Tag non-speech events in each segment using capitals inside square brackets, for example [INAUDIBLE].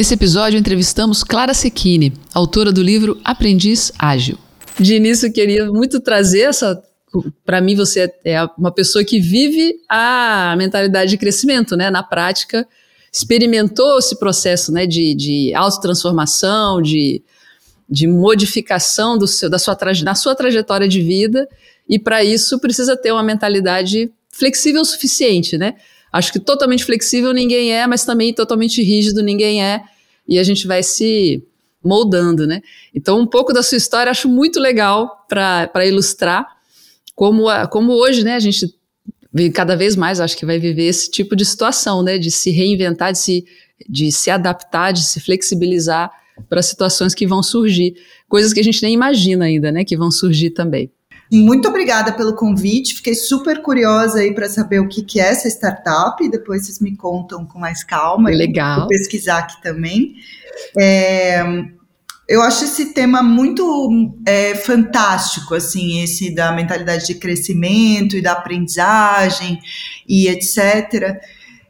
Nesse episódio, entrevistamos Clara Secchini, autora do livro Aprendiz Ágil. De início, eu queria muito trazer essa. Para mim, você é uma pessoa que vive a mentalidade de crescimento, né? Na prática, experimentou esse processo né? de, de autotransformação, de, de modificação do seu, da sua, na sua trajetória de vida, e para isso precisa ter uma mentalidade flexível o suficiente, né? Acho que totalmente flexível ninguém é, mas também totalmente rígido ninguém é, e a gente vai se moldando, né? Então, um pouco da sua história acho muito legal para ilustrar como, a, como hoje, né, a gente cada vez mais acho que vai viver esse tipo de situação, né, de se reinventar, de se, de se adaptar, de se flexibilizar para situações que vão surgir, coisas que a gente nem imagina ainda, né, que vão surgir também. Muito obrigada pelo convite. Fiquei super curiosa aí para saber o que, que é essa startup. Depois vocês me contam com mais calma. Legal. Vou pesquisar aqui também. É, eu acho esse tema muito é, fantástico, assim, esse da mentalidade de crescimento e da aprendizagem e etc.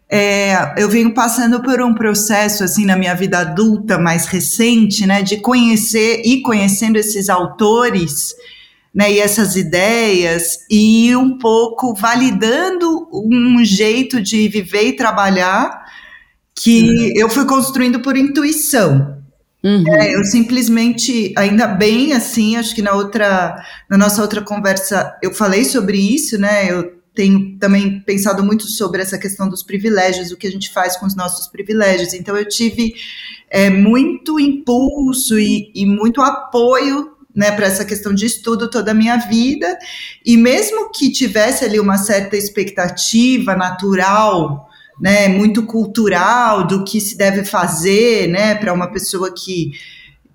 É, eu venho passando por um processo assim na minha vida adulta mais recente, né, de conhecer e conhecendo esses autores né, e essas ideias, e um pouco validando um jeito de viver e trabalhar que uhum. eu fui construindo por intuição. Uhum. É, eu simplesmente, ainda bem assim, acho que na outra, na nossa outra conversa eu falei sobre isso, né? Eu tenho também pensado muito sobre essa questão dos privilégios, o que a gente faz com os nossos privilégios. Então eu tive é, muito impulso e, e muito apoio né, para essa questão de estudo toda a minha vida. E mesmo que tivesse ali uma certa expectativa natural, né, muito cultural do que se deve fazer, né, para uma pessoa que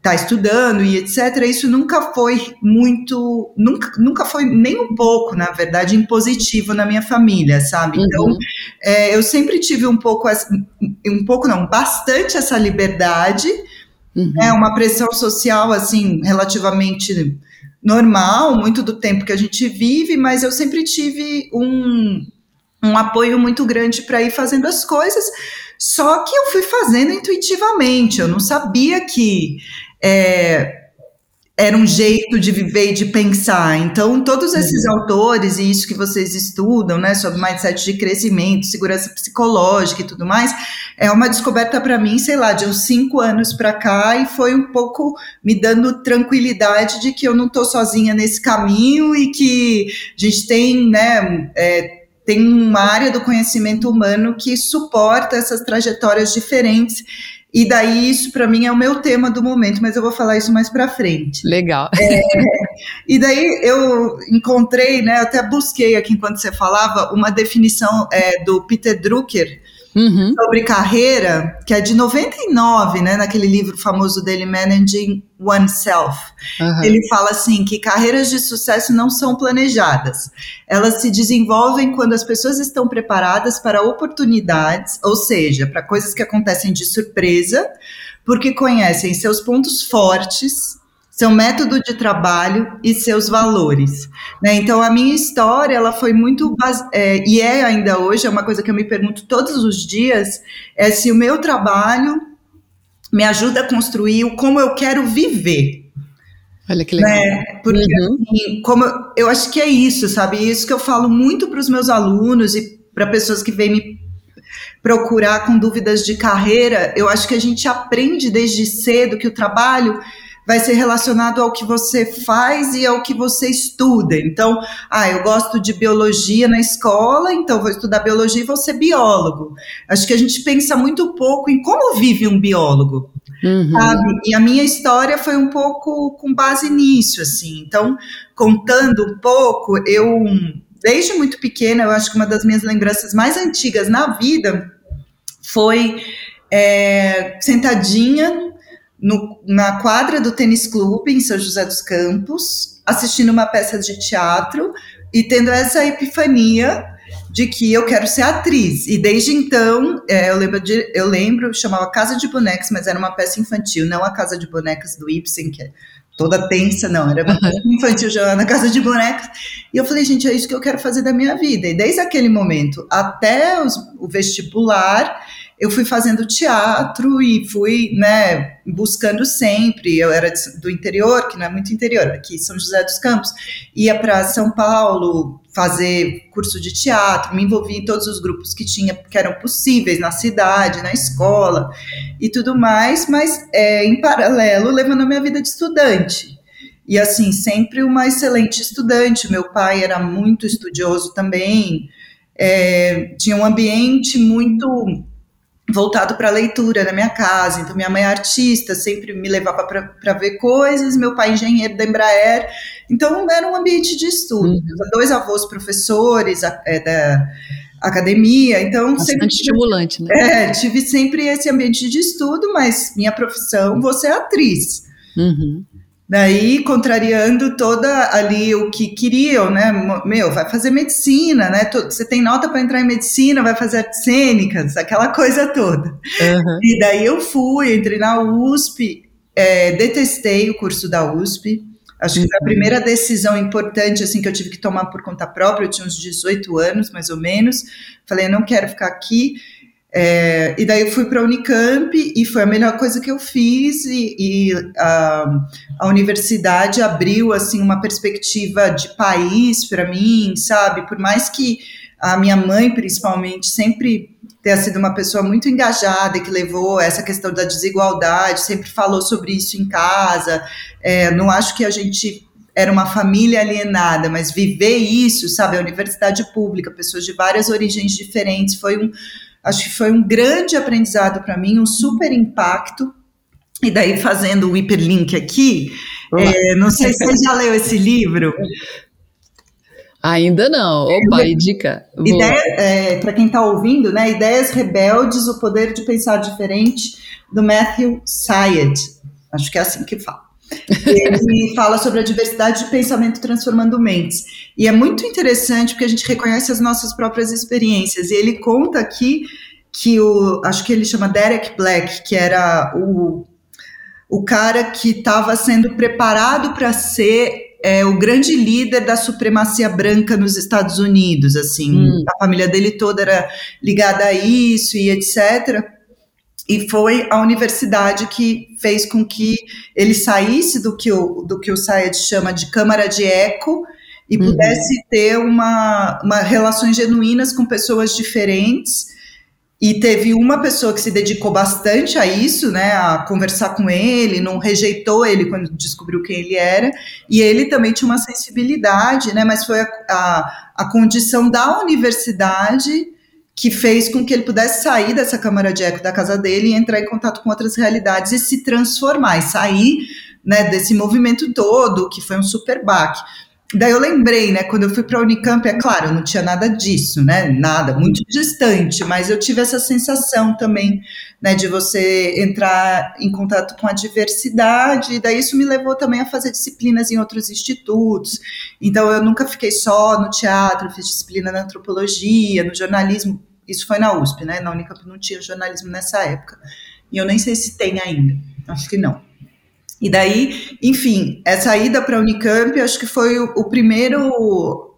está estudando e etc. Isso nunca foi muito, nunca, nunca foi nem um pouco, na verdade, impositivo na minha família, sabe? Então, uhum. é, eu sempre tive um pouco, um pouco não, bastante essa liberdade Uhum. É uma pressão social, assim, relativamente normal, muito do tempo que a gente vive, mas eu sempre tive um, um apoio muito grande para ir fazendo as coisas. Só que eu fui fazendo intuitivamente, eu não sabia que é, era um jeito de viver e de pensar. Então, todos esses uhum. autores e isso que vocês estudam, né, sobre mindset de crescimento, segurança psicológica e tudo mais, é uma descoberta para mim, sei lá, de uns cinco anos para cá e foi um pouco me dando tranquilidade de que eu não estou sozinha nesse caminho e que a gente tem, né, é, tem uma área do conhecimento humano que suporta essas trajetórias diferentes e daí isso para mim é o meu tema do momento, mas eu vou falar isso mais para frente. Legal. É, [LAUGHS] e daí eu encontrei, né, até busquei aqui enquanto você falava uma definição é, do Peter Drucker uhum. sobre carreira, que é de 99, né, naquele livro famoso dele, Managing Oneself. Uhum. Ele fala assim que carreiras de sucesso não são planejadas. Elas se desenvolvem quando as pessoas estão preparadas para oportunidades, ou seja, para coisas que acontecem de surpresa, porque conhecem seus pontos fortes seu método de trabalho e seus valores. Né? Então, a minha história, ela foi muito, é, e é ainda hoje, é uma coisa que eu me pergunto todos os dias, é se o meu trabalho me ajuda a construir o como eu quero viver. Olha que legal. Né? Porque, uhum. assim, como eu, eu acho que é isso, sabe? Isso que eu falo muito para os meus alunos e para pessoas que vêm me procurar com dúvidas de carreira, eu acho que a gente aprende desde cedo que o trabalho vai ser relacionado ao que você faz e ao que você estuda. Então, ah, eu gosto de biologia na escola, então vou estudar biologia e vou ser biólogo. Acho que a gente pensa muito pouco em como vive um biólogo. Uhum. Sabe? E a minha história foi um pouco com base nisso, assim. Então, contando um pouco, eu, desde muito pequena, eu acho que uma das minhas lembranças mais antigas na vida foi é, sentadinha no, na quadra do tênis clube em São José dos Campos, assistindo uma peça de teatro e tendo essa epifania de que eu quero ser atriz. E desde então, é, eu, lembro de, eu lembro, chamava Casa de Bonecas, mas era uma peça infantil, não a Casa de Bonecas do Ibsen, que é toda tensa, não, era uma peça infantil já na Casa de Bonecas. E eu falei, gente, é isso que eu quero fazer da minha vida. E desde aquele momento até os, o vestibular, eu fui fazendo teatro e fui, né, buscando sempre. Eu era do interior, que não é muito interior, aqui São José dos Campos, ia para São Paulo fazer curso de teatro, me envolvi em todos os grupos que tinha, que eram possíveis na cidade, na escola e tudo mais, mas é, em paralelo levando a minha vida de estudante. E assim, sempre uma excelente estudante. Meu pai era muito estudioso também, é, tinha um ambiente muito voltado para a leitura na minha casa. Então, minha mãe é artista, sempre me levava para ver coisas, meu pai é engenheiro da Embraer. Então, era um ambiente de estudo. Uhum. Dois avós professores é, da academia, então Bastante sempre estimulante, né? É, tive sempre esse ambiente de estudo, mas minha profissão, você é atriz. Uhum. Daí, contrariando toda ali o que queriam, né? Meu, vai fazer medicina, né? Você tem nota para entrar em medicina, vai fazer artes cênicas, aquela coisa toda. Uhum. E daí eu fui, entrei na USP, é, detestei o curso da USP. Acho que foi a uhum. primeira decisão importante assim que eu tive que tomar por conta própria. Eu tinha uns 18 anos, mais ou menos. Falei, eu não quero ficar aqui. É, e daí eu fui para a Unicamp e foi a melhor coisa que eu fiz e, e a, a, universidade abriu assim uma perspectiva de país para mim, sabe? Por mais que a minha mãe, principalmente, sempre tenha sido uma pessoa muito engajada que levou essa questão da desigualdade, sempre falou sobre isso em casa. É, não acho que a gente era uma família alienada, mas viver isso, sabe? A universidade pública, pessoas de várias origens diferentes, foi um Acho que foi um grande aprendizado para mim, um super impacto. E daí, fazendo o hiperlink aqui, é, não sei se você já leu esse livro. Ainda não. Opa, e dica. Ideia, é, para quem está ouvindo, né? Ideias Rebeldes, o Poder de Pensar Diferente, do Matthew Syed. Acho que é assim que fala. Ele fala sobre a diversidade de pensamento transformando mentes. E é muito interessante porque a gente reconhece as nossas próprias experiências. E ele conta aqui que o, acho que ele chama Derek Black, que era o, o cara que estava sendo preparado para ser é, o grande líder da supremacia branca nos Estados Unidos, assim, hum. a família dele toda era ligada a isso e etc. E foi a universidade que fez com que ele saísse do que o, do que o Sayed chama de câmara de eco e uhum. pudesse ter uma, uma relações genuínas com pessoas diferentes. E teve uma pessoa que se dedicou bastante a isso, né, a conversar com ele, não rejeitou ele quando descobriu quem ele era, e ele também tinha uma sensibilidade, né, mas foi a, a, a condição da universidade que fez com que ele pudesse sair dessa câmara de eco da casa dele e entrar em contato com outras realidades e se transformar, e sair né, desse movimento todo, que foi um super baque. Daí eu lembrei, né, quando eu fui para a Unicamp, é claro, não tinha nada disso, né, nada, muito distante, mas eu tive essa sensação também, né, de você entrar em contato com a diversidade, e daí isso me levou também a fazer disciplinas em outros institutos, então eu nunca fiquei só no teatro, fiz disciplina na antropologia, no jornalismo, isso foi na USP, né, na Unicamp não tinha jornalismo nessa época, e eu nem sei se tem ainda, acho que não. E daí, enfim, essa ida para a Unicamp, acho que foi o, o, primeiro,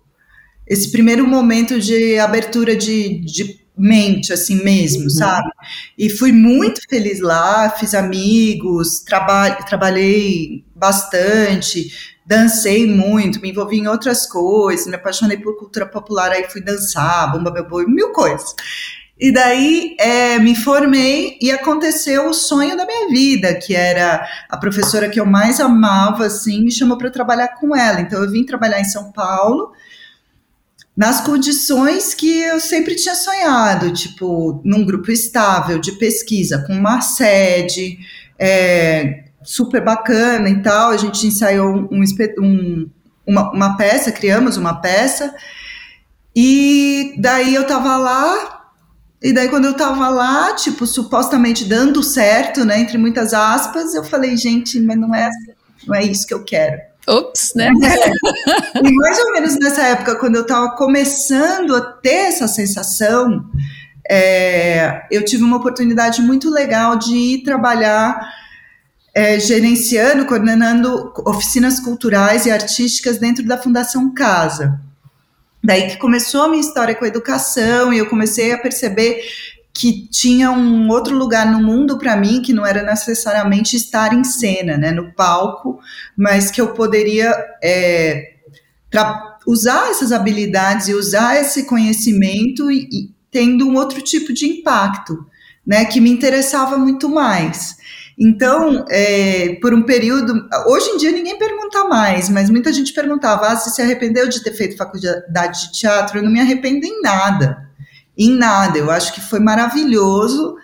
esse primeiro momento de abertura de, de mente, assim mesmo, uhum. sabe? E fui muito feliz lá, fiz amigos, traba trabalhei bastante, dancei muito, me envolvi em outras coisas, me apaixonei por cultura popular, aí fui dançar, bomba meu boi, mil coisas. E daí é, me formei e aconteceu o sonho da minha vida, que era a professora que eu mais amava, assim, me chamou para trabalhar com ela. Então eu vim trabalhar em São Paulo nas condições que eu sempre tinha sonhado, tipo, num grupo estável de pesquisa, com uma sede é, super bacana e tal. A gente ensaiou um, um, uma, uma peça, criamos uma peça. E daí eu tava lá e daí, quando eu tava lá, tipo, supostamente dando certo, né, entre muitas aspas, eu falei, gente, mas não é, não é isso que eu quero. Ops, né? É. [LAUGHS] E mais ou menos nessa época, quando eu tava começando a ter essa sensação, é, eu tive uma oportunidade muito legal de ir trabalhar é, gerenciando, coordenando oficinas culturais e artísticas dentro da Fundação Casa. Daí que começou a minha história com a educação e eu comecei a perceber que tinha um outro lugar no mundo para mim que não era necessariamente estar em cena, né, no palco, mas que eu poderia é, usar essas habilidades e usar esse conhecimento e, e tendo um outro tipo de impacto, né, que me interessava muito mais. Então, é, por um período, hoje em dia ninguém pergunta mais, mas muita gente perguntava: ah, se se arrependeu de ter feito faculdade de teatro? Eu não me arrependo em nada em nada. Eu acho que foi maravilhoso.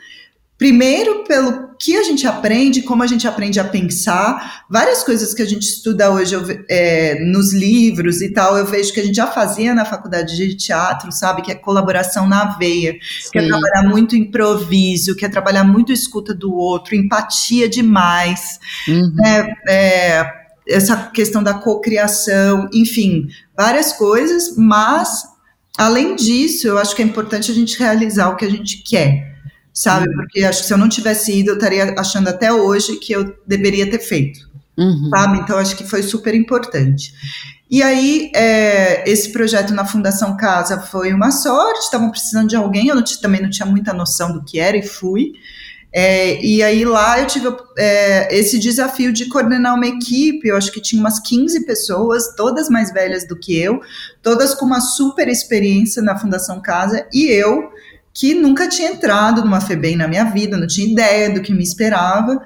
Primeiro, pelo que a gente aprende, como a gente aprende a pensar, várias coisas que a gente estuda hoje eu, é, nos livros e tal, eu vejo que a gente já fazia na faculdade de teatro, sabe? Que é colaboração na veia, Sim. que é trabalhar muito improviso, que é trabalhar muito escuta do outro, empatia demais, uhum. é, é, essa questão da cocriação, enfim, várias coisas, mas além disso, eu acho que é importante a gente realizar o que a gente quer, sabe? Uhum. Porque acho que se eu não tivesse ido, eu estaria achando até hoje que eu deveria ter feito, uhum. sabe? Então, acho que foi super importante. E aí, é, esse projeto na Fundação Casa foi uma sorte, estavam precisando de alguém, eu não também não tinha muita noção do que era e fui. É, e aí lá eu tive é, esse desafio de coordenar uma equipe, eu acho que tinha umas 15 pessoas, todas mais velhas do que eu, todas com uma super experiência na Fundação Casa, e eu, que nunca tinha entrado numa FEBEM na minha vida, não tinha ideia do que me esperava,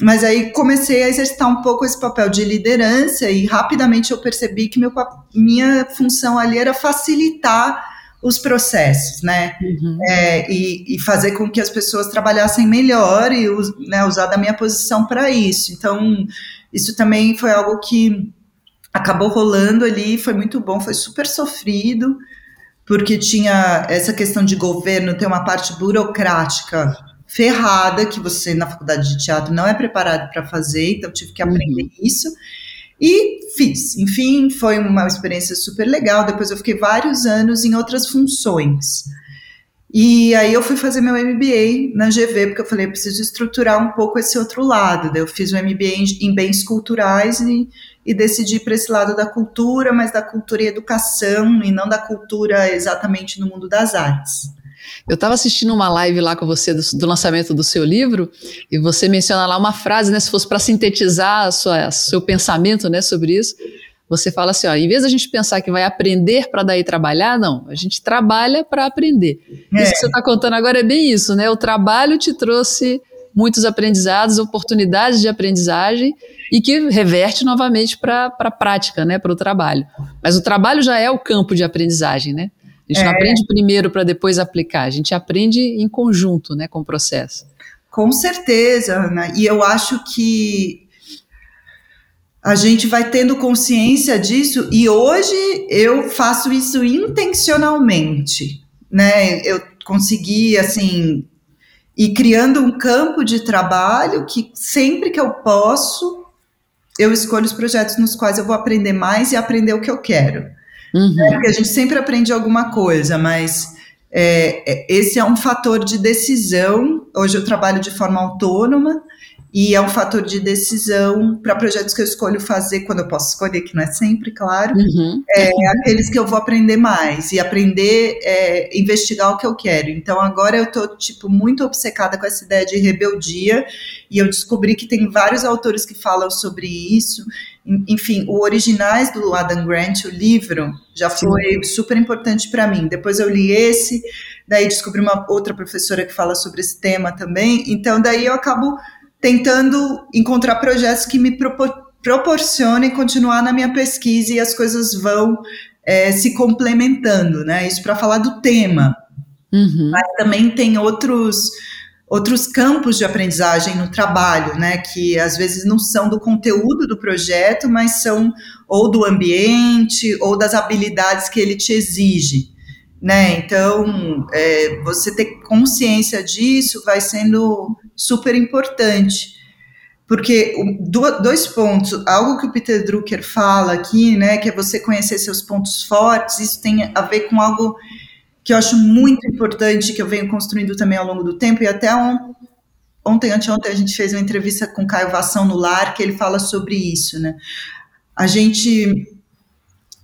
mas aí comecei a exercitar um pouco esse papel de liderança e rapidamente eu percebi que meu, minha função ali era facilitar os processos, né? Uhum. É, e, e, fazer com que as pessoas trabalhassem melhor e né, usar da minha posição para isso. Então, isso também foi algo que acabou rolando ali, foi muito bom, foi super sofrido, porque tinha essa questão de governo, tem uma parte burocrática ferrada que você na faculdade de teatro não é preparado para fazer, então tive que aprender uhum. isso. E fiz. Enfim, foi uma experiência super legal. Depois eu fiquei vários anos em outras funções. E aí eu fui fazer meu MBA na GV, porque eu falei, eu preciso estruturar um pouco esse outro lado. Daí eu fiz o MBA em, bens culturais e, e decidi para esse lado da cultura, mas da cultura e educação, e não da cultura exatamente no mundo das artes. Eu estava assistindo uma live lá com você do, do, lançamento do seu livro e você menciona lá uma frase, né? Se fosse para sintetizar sua, seu pensamento, né, sobre isso, você fala assim, ó, em vez da gente pensar que vai aprender para daí trabalhar, não, a gente trabalha para aprender. É. Isso que você está contando agora é bem isso, né? O trabalho te trouxe muitos aprendizados, oportunidades de aprendizagem e que reverte novamente para a prática, né, para o trabalho. Mas o trabalho já é o campo de aprendizagem, né? A gente é. não aprende primeiro para depois aplicar, a gente aprende em conjunto, né, com o processo. Com certeza, Ana. E eu acho que a gente vai tendo consciência disso e hoje eu faço isso intencionalmente, né? Eu consegui assim ir criando um campo de trabalho que sempre que eu posso eu escolho os projetos nos quais eu vou aprender mais e aprender o que eu quero. Uhum. É, porque a gente sempre aprende alguma coisa, mas é, é, esse é um fator de decisão. Hoje eu trabalho de forma autônoma e é um fator de decisão para projetos que eu escolho fazer quando eu posso escolher, que não é sempre, claro, uhum. é aqueles que eu vou aprender mais e aprender, é, investigar o que eu quero. Então agora eu estou tipo muito obcecada com essa ideia de rebeldia e eu descobri que tem vários autores que falam sobre isso. Enfim, o Originais do Adam Grant, o livro, já foi Sim. super importante para mim. Depois eu li esse, daí descobri uma outra professora que fala sobre esse tema também. Então daí eu acabo tentando encontrar projetos que me propor proporcionem continuar na minha pesquisa e as coisas vão é, se complementando, né? Isso para falar do tema. Uhum. Mas também tem outros outros campos de aprendizagem no trabalho, né, que às vezes não são do conteúdo do projeto, mas são ou do ambiente ou das habilidades que ele te exige, né? Então, é, você ter consciência disso vai sendo super importante. Porque dois pontos, algo que o Peter Drucker fala aqui, né, que é você conhecer seus pontos fortes, isso tem a ver com algo que eu acho muito importante, que eu venho construindo também ao longo do tempo, e até on, ontem, anteontem, a gente fez uma entrevista com Caio Vação no Lar, que ele fala sobre isso, né? A gente,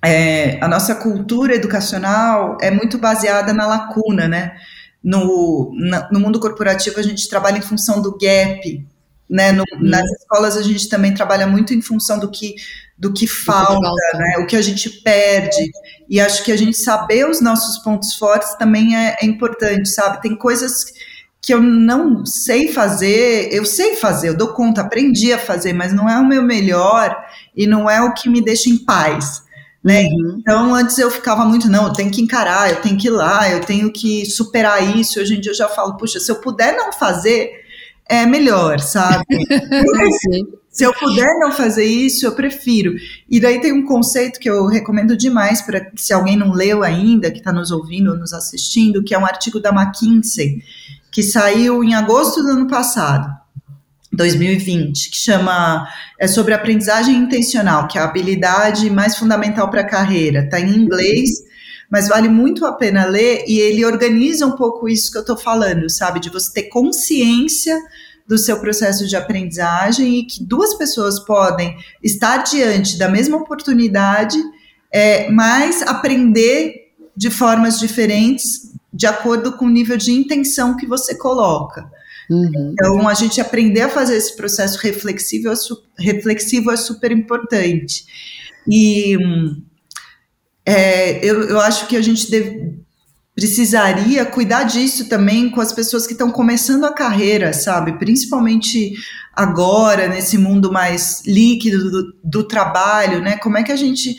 é, a nossa cultura educacional é muito baseada na lacuna, né? no, na, no mundo corporativo a gente trabalha em função do gap, né? No, uhum. Nas escolas a gente também trabalha muito em função do que do que falta, né? O que a gente perde. E acho que a gente saber os nossos pontos fortes também é, é importante, sabe? Tem coisas que eu não sei fazer, eu sei fazer, eu dou conta, aprendi a fazer, mas não é o meu melhor e não é o que me deixa em paz. Né? Uhum. Então, antes eu ficava muito, não, eu tenho que encarar, eu tenho que ir lá, eu tenho que superar isso. Hoje em dia eu já falo, puxa, se eu puder não fazer, é melhor, sabe? [LAUGHS] se eu puder não fazer isso, eu prefiro. E daí tem um conceito que eu recomendo demais para se alguém não leu ainda, que está nos ouvindo ou nos assistindo, que é um artigo da McKinsey, que saiu em agosto do ano passado, 2020, que chama é sobre aprendizagem intencional, que é a habilidade mais fundamental para a carreira. Está em inglês, mas vale muito a pena ler e ele organiza um pouco isso que eu estou falando, sabe, de você ter consciência do seu processo de aprendizagem e que duas pessoas podem estar diante da mesma oportunidade, é, mas aprender de formas diferentes de acordo com o nível de intenção que você coloca. Uhum. Então, a gente aprender a fazer esse processo reflexivo, é reflexivo é super importante. E é, eu, eu acho que a gente deve, precisaria cuidar disso também com as pessoas que estão começando a carreira, sabe? Principalmente agora, nesse mundo mais líquido do, do trabalho, né? Como é que a gente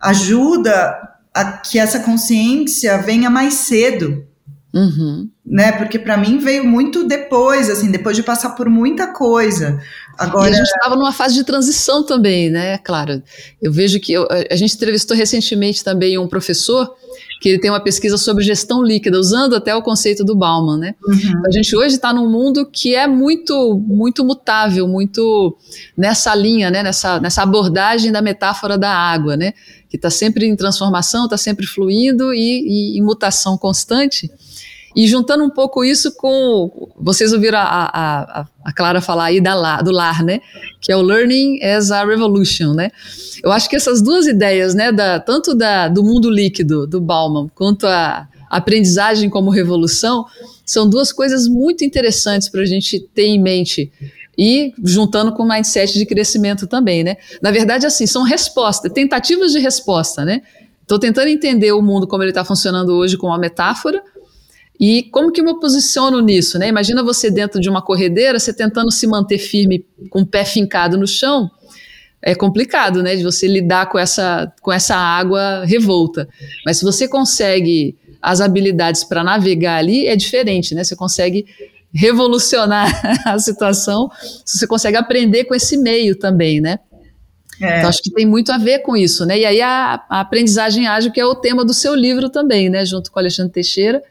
ajuda a que essa consciência venha mais cedo. Uhum. Né? Porque para mim veio muito depois, assim, depois de passar por muita coisa. Agora e a gente estava numa fase de transição também, né? Claro. Eu vejo que eu, a gente entrevistou recentemente também um professor que ele tem uma pesquisa sobre gestão líquida, usando até o conceito do Bauman, né? Uhum. A gente hoje está num mundo que é muito, muito mutável, muito nessa linha, né? Nessa, nessa abordagem da metáfora da água, né? Que está sempre em transformação, está sempre fluindo e, e em mutação constante. E juntando um pouco isso com. Vocês ouviram a, a, a Clara falar aí da, do lar, né? Que é o Learning as a Revolution, né? Eu acho que essas duas ideias, né? Da, tanto da, do mundo líquido, do Bauman, quanto a aprendizagem como revolução, são duas coisas muito interessantes para a gente ter em mente. E juntando com o mindset de crescimento também, né? Na verdade, assim, são respostas, tentativas de resposta, né? Estou tentando entender o mundo como ele está funcionando hoje com uma metáfora, e como que eu me posiciono nisso, né? Imagina você dentro de uma corredeira, você tentando se manter firme com o pé fincado no chão, é complicado, né? De você lidar com essa, com essa água revolta. Mas se você consegue as habilidades para navegar ali, é diferente, né? Você consegue revolucionar [LAUGHS] a situação, você consegue aprender com esse meio também, né? É. Então, acho que tem muito a ver com isso, né? E aí a, a aprendizagem ágil, que é o tema do seu livro também, né? Junto com o Alexandre Teixeira,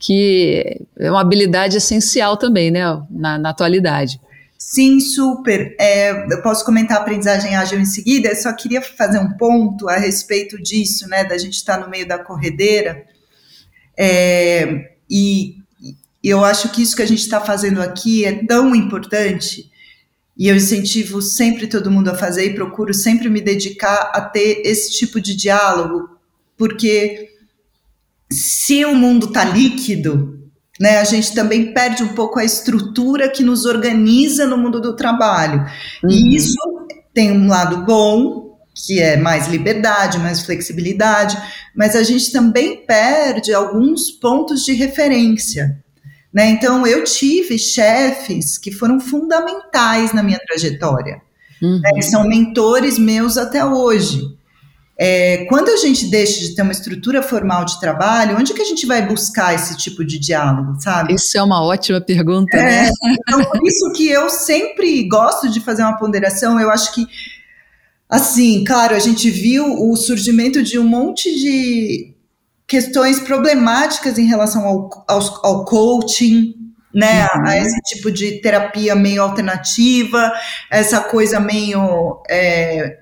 que é uma habilidade essencial também, né, na, na atualidade. Sim, super. É, eu posso comentar a aprendizagem ágil em seguida, eu só queria fazer um ponto a respeito disso, né, da gente estar tá no meio da corredeira. É, e, e eu acho que isso que a gente está fazendo aqui é tão importante, e eu incentivo sempre todo mundo a fazer e procuro sempre me dedicar a ter esse tipo de diálogo, porque se o mundo está líquido, né, a gente também perde um pouco a estrutura que nos organiza no mundo do trabalho. Uhum. E isso tem um lado bom, que é mais liberdade, mais flexibilidade, mas a gente também perde alguns pontos de referência. Né? Então, eu tive chefes que foram fundamentais na minha trajetória. Uhum. Né? São mentores meus até hoje. É, quando a gente deixa de ter uma estrutura formal de trabalho, onde que a gente vai buscar esse tipo de diálogo, sabe? Isso é uma ótima pergunta, é, né? Então, por isso que eu sempre gosto de fazer uma ponderação, eu acho que, assim, claro, a gente viu o surgimento de um monte de questões problemáticas em relação ao, ao, ao coaching, né, uhum. a esse tipo de terapia meio alternativa, essa coisa meio é,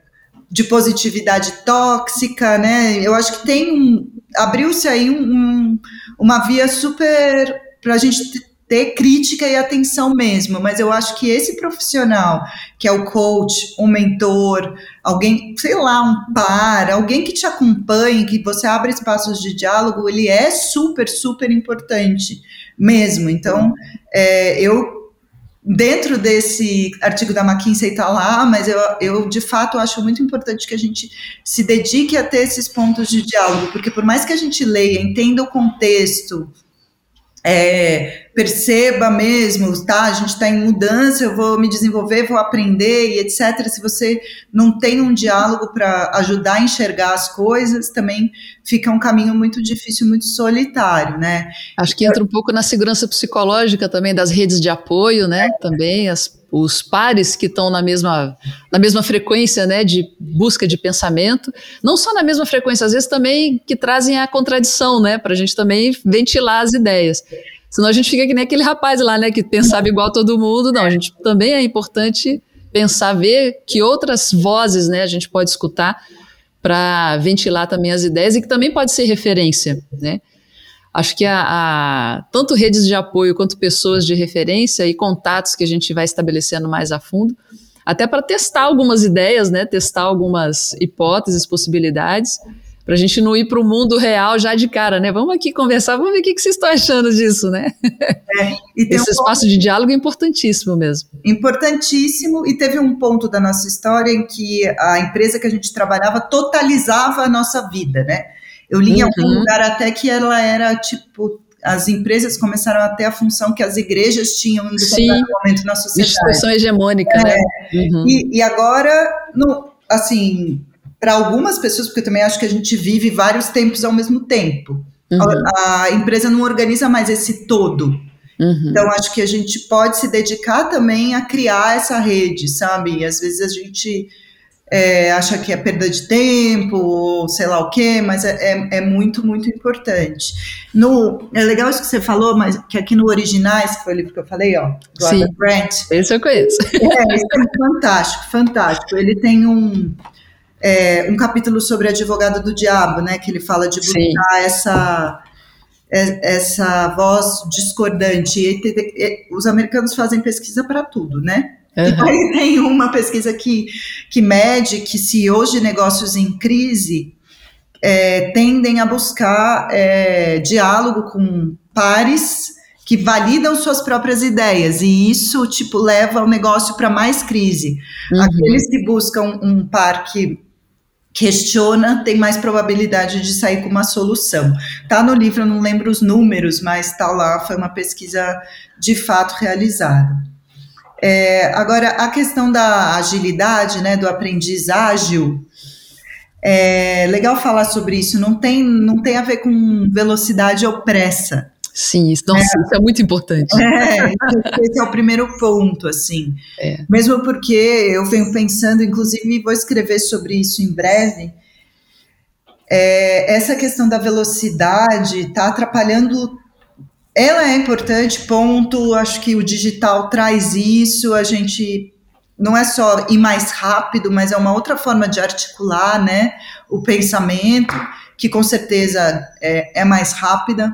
de positividade tóxica, né? Eu acho que tem um. abriu-se aí um, um, uma via super para a gente ter crítica e atenção mesmo, mas eu acho que esse profissional, que é o coach, um mentor, alguém, sei lá, um par, alguém que te acompanhe, que você abre espaços de diálogo, ele é super, super importante mesmo. Então, é, eu dentro desse artigo da McKinsey está lá, mas eu, eu de fato acho muito importante que a gente se dedique a ter esses pontos de diálogo, porque por mais que a gente leia, entenda o contexto, é, perceba mesmo, tá? A gente está em mudança, eu vou me desenvolver, vou aprender e etc. Se você não tem um diálogo para ajudar a enxergar as coisas, também fica um caminho muito difícil, muito solitário, né? Acho que entra um pouco na segurança psicológica também das redes de apoio, né? É. Também as os pares que estão na mesma, na mesma frequência né, de busca de pensamento, não só na mesma frequência, às vezes também que trazem a contradição, né, para a gente também ventilar as ideias. Senão a gente fica que nem aquele rapaz lá, né, que pensava igual todo mundo. Não, a gente também é importante pensar, ver que outras vozes, né, a gente pode escutar para ventilar também as ideias e que também pode ser referência, né. Acho que a, a, tanto redes de apoio quanto pessoas de referência e contatos que a gente vai estabelecendo mais a fundo, até para testar algumas ideias, né, testar algumas hipóteses, possibilidades, para a gente não ir para o mundo real já de cara, né? Vamos aqui conversar, vamos ver o que, que vocês estão achando disso, né? É, Esse um espaço ponto... de diálogo é importantíssimo mesmo. Importantíssimo, e teve um ponto da nossa história em que a empresa que a gente trabalhava totalizava a nossa vida, né? Eu li em algum uhum. lugar até que ela era tipo as empresas começaram a ter a função que as igrejas tinham em determinado Sim, momento na sociedade. Instituição hegemônica, né? é. né? Uhum. E, e, agora, no, assim, para algumas pessoas, porque eu também acho que a gente vive vários tempos ao mesmo tempo. Uhum. A, a, empresa não organiza mais esse todo. Uhum. Então, acho que a gente pode se dedicar também a criar essa rede, sabe? E às vezes a gente é, acha que é perda de tempo, ou sei lá o quê, mas é, é, é, muito, muito importante. No, é legal isso que você falou, mas que aqui no Originais, que foi o livro que eu falei, ó, do Sim, Adam Grant. Esse eu conheço. É, esse é fantástico, fantástico. Ele tem um, é, um capítulo sobre advogado do diabo, né, que ele fala de buscar essa é, essa voz discordante. E, os americanos fazem pesquisa para tudo, né? Uhum. aí tem uma pesquisa que, que mede que CEOs de negócios em crise é, tendem a buscar é, diálogo com pares que validam suas próprias ideias e isso tipo leva o negócio para mais crise. Uhum. Aqueles que buscam um par que questiona tem mais probabilidade de sair com uma solução. Tá no livro, eu não lembro os números, mas tá lá, foi uma pesquisa de fato realizada. É, agora, a questão da agilidade, né, do aprendiz ágil, é legal falar sobre isso. Não tem, não tem a ver com velocidade ou pressa. Sim, isso, nossa, é, isso é muito importante. É, esse é o primeiro ponto, assim. É. Mesmo porque eu venho pensando, inclusive vou escrever sobre isso em breve. É, essa questão da velocidade está atrapalhando ela é importante, ponto. Acho que o digital traz isso. A gente não é só ir mais rápido, mas é uma outra forma de articular, né, o pensamento, que com certeza é, é mais rápida.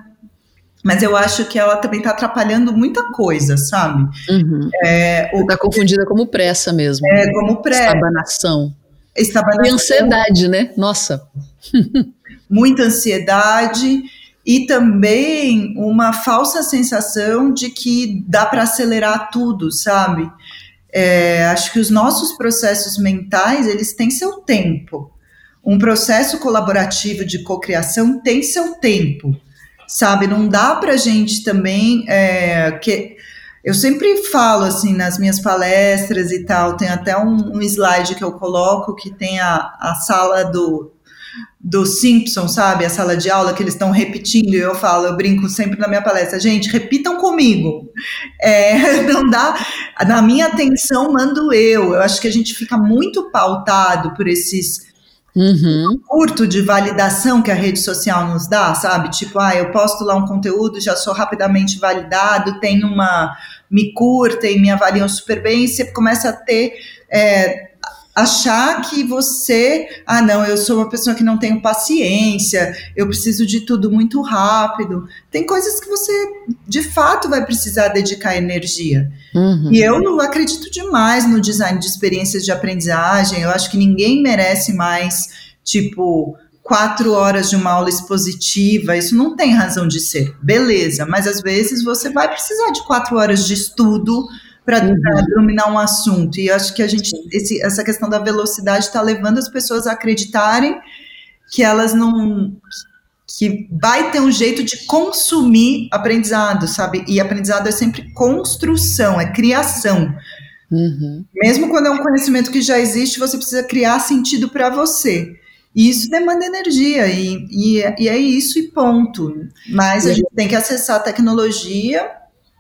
Mas eu acho que ela também está atrapalhando muita coisa, sabe? Uhum. É, está confundida como pressa mesmo. É, como pressa. Estabanação. Estabanação. E ansiedade, né? Nossa. [LAUGHS] Muita ansiedade e também uma falsa sensação de que dá para acelerar tudo, sabe? É, acho que os nossos processos mentais eles têm seu tempo. Um processo colaborativo de cocriação tem seu tempo, sabe? Não dá para gente também é, que eu sempre falo assim nas minhas palestras e tal. Tem até um, um slide que eu coloco que tem a, a sala do do Simpson, sabe? A sala de aula que eles estão repetindo, e eu falo, eu brinco sempre na minha palestra, gente, repitam comigo. É, [LAUGHS] não dá. Na minha atenção, mando eu. Eu acho que a gente fica muito pautado por esses uhum. curto de validação que a rede social nos dá, sabe? Tipo, ah, eu posto lá um conteúdo, já sou rapidamente validado, tem uma. me curtem, me avaliam super bem, e você começa a ter. É, achar que você, ah, não, eu sou uma pessoa que não tenho paciência, eu preciso de tudo muito rápido. Tem coisas que você, de fato, vai precisar dedicar energia. Uhum. E eu não acredito demais no design de experiências de aprendizagem. Eu acho que ninguém merece mais, tipo, quatro horas de uma aula expositiva, isso não tem razão de ser. Beleza, mas às vezes você vai precisar de quatro horas de estudo para uhum. dominar um assunto. E acho que a gente, esse, essa questão da velocidade está levando as pessoas a acreditarem que elas não. que vai ter um jeito de consumir aprendizado, sabe? E aprendizado é sempre construção, é criação. Uhum. Mesmo quando é um conhecimento que já existe, você precisa criar sentido para você. E isso demanda energia, e, e, e, é isso e ponto. Mas a gente tem que acessar a tecnologia.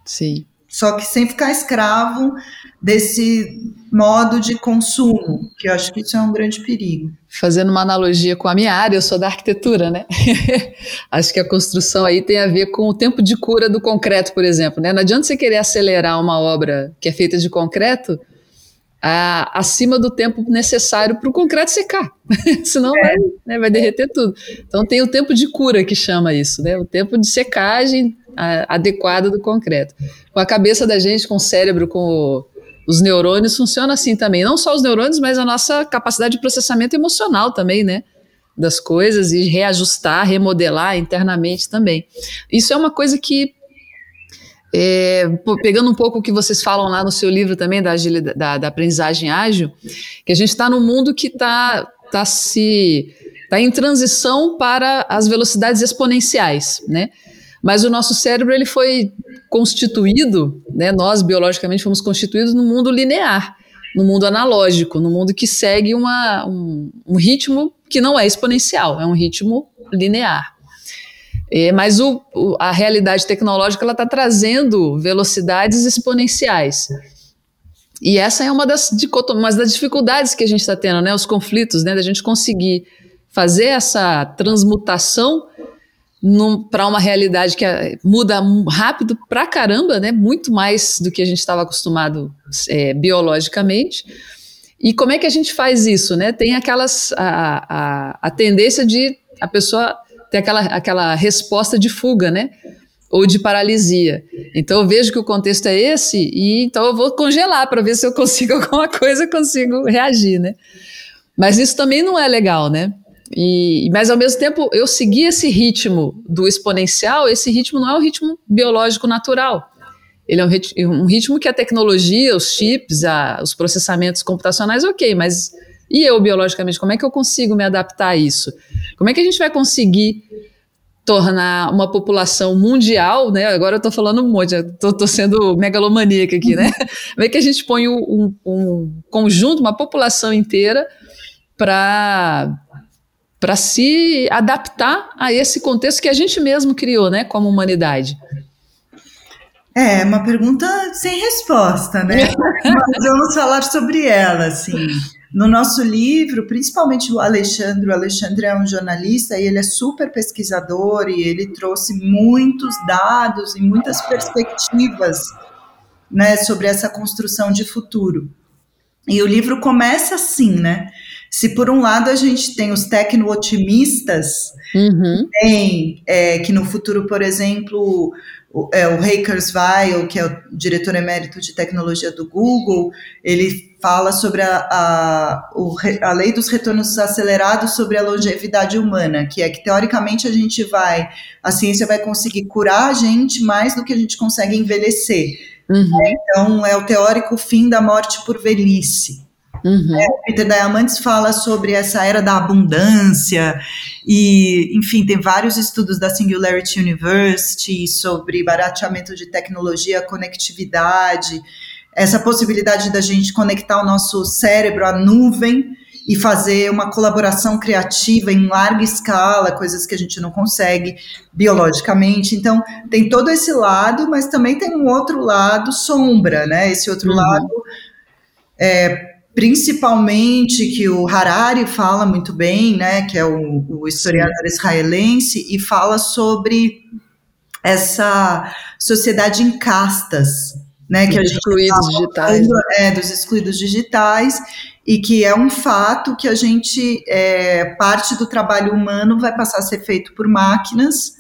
Sim só que sem ficar escravo desse modo de consumo, que eu acho que isso é um grande perigo. Fazendo uma analogia com a minha área, eu sou da arquitetura, né? [LAUGHS] acho que a construção aí tem a ver com o tempo de cura do concreto, por exemplo, né? Não adianta você querer acelerar uma obra que é feita de concreto acima do tempo necessário para o concreto secar, [LAUGHS] senão é. vai, né, vai derreter tudo. Então tem o tempo de cura que chama isso, né? O tempo de secagem adequada do concreto. Com a cabeça da gente, com o cérebro, com o, os neurônios, funciona assim também. Não só os neurônios, mas a nossa capacidade de processamento emocional também, né? Das coisas e reajustar, remodelar internamente também. Isso é uma coisa que é, pegando um pouco o que vocês falam lá no seu livro também da, da, da aprendizagem ágil, que a gente está num mundo que está tá se está em transição para as velocidades exponenciais, né? Mas o nosso cérebro ele foi constituído, né, nós biologicamente fomos constituídos no mundo linear, no mundo analógico, no mundo que segue uma, um, um ritmo que não é exponencial, é um ritmo linear. É, mas o, o, a realidade tecnológica está trazendo velocidades exponenciais. E essa é uma das, uma das dificuldades que a gente está tendo, né, os conflitos, né, da gente conseguir fazer essa transmutação para uma realidade que é, muda rápido pra caramba, né? Muito mais do que a gente estava acostumado é, biologicamente. E como é que a gente faz isso, né? Tem aquelas a, a, a tendência de a pessoa ter aquela, aquela resposta de fuga, né? Ou de paralisia. Então eu vejo que o contexto é esse e então eu vou congelar para ver se eu consigo [LAUGHS] alguma coisa, consigo reagir, né? Mas isso também não é legal, né? E, mas ao mesmo tempo eu segui esse ritmo do exponencial, esse ritmo não é um ritmo biológico natural. Ele é um, rit um ritmo que a tecnologia, os chips, a, os processamentos computacionais, ok, mas e eu biologicamente, como é que eu consigo me adaptar a isso? Como é que a gente vai conseguir tornar uma população mundial, né? Agora eu estou falando um monte, estou sendo megalomaníaca aqui, né? Como é que a gente põe um, um conjunto, uma população inteira para para se adaptar a esse contexto que a gente mesmo criou, né, como humanidade? É, uma pergunta sem resposta, né? [LAUGHS] Mas vamos falar sobre ela, assim. No nosso livro, principalmente o Alexandre, o Alexandre é um jornalista e ele é super pesquisador e ele trouxe muitos dados e muitas perspectivas, né, sobre essa construção de futuro. E o livro começa assim, né? Se por um lado a gente tem os tecno-otimistas, uhum. tem é, que no futuro, por exemplo, o, é, o Ray Kurzweil, que é o diretor emérito de tecnologia do Google, ele fala sobre a, a, o, a lei dos retornos acelerados sobre a longevidade humana, que é que teoricamente a gente vai, a ciência vai conseguir curar a gente mais do que a gente consegue envelhecer. Uhum. Então é o teórico fim da morte por velhice. Uhum. É, Peter Diamandis fala sobre essa era da abundância e, enfim, tem vários estudos da Singularity University sobre barateamento de tecnologia, conectividade, essa possibilidade da gente conectar o nosso cérebro à nuvem e fazer uma colaboração criativa em larga escala, coisas que a gente não consegue biologicamente. Então, tem todo esse lado, mas também tem um outro lado sombra, né? Esse outro uhum. lado é, principalmente que o Harari fala muito bem, né, que é o, o historiador israelense, e fala sobre essa sociedade em castas, né, que dos excluídos digitais, é, dos excluídos digitais, e que é um fato que a gente, é, parte do trabalho humano vai passar a ser feito por máquinas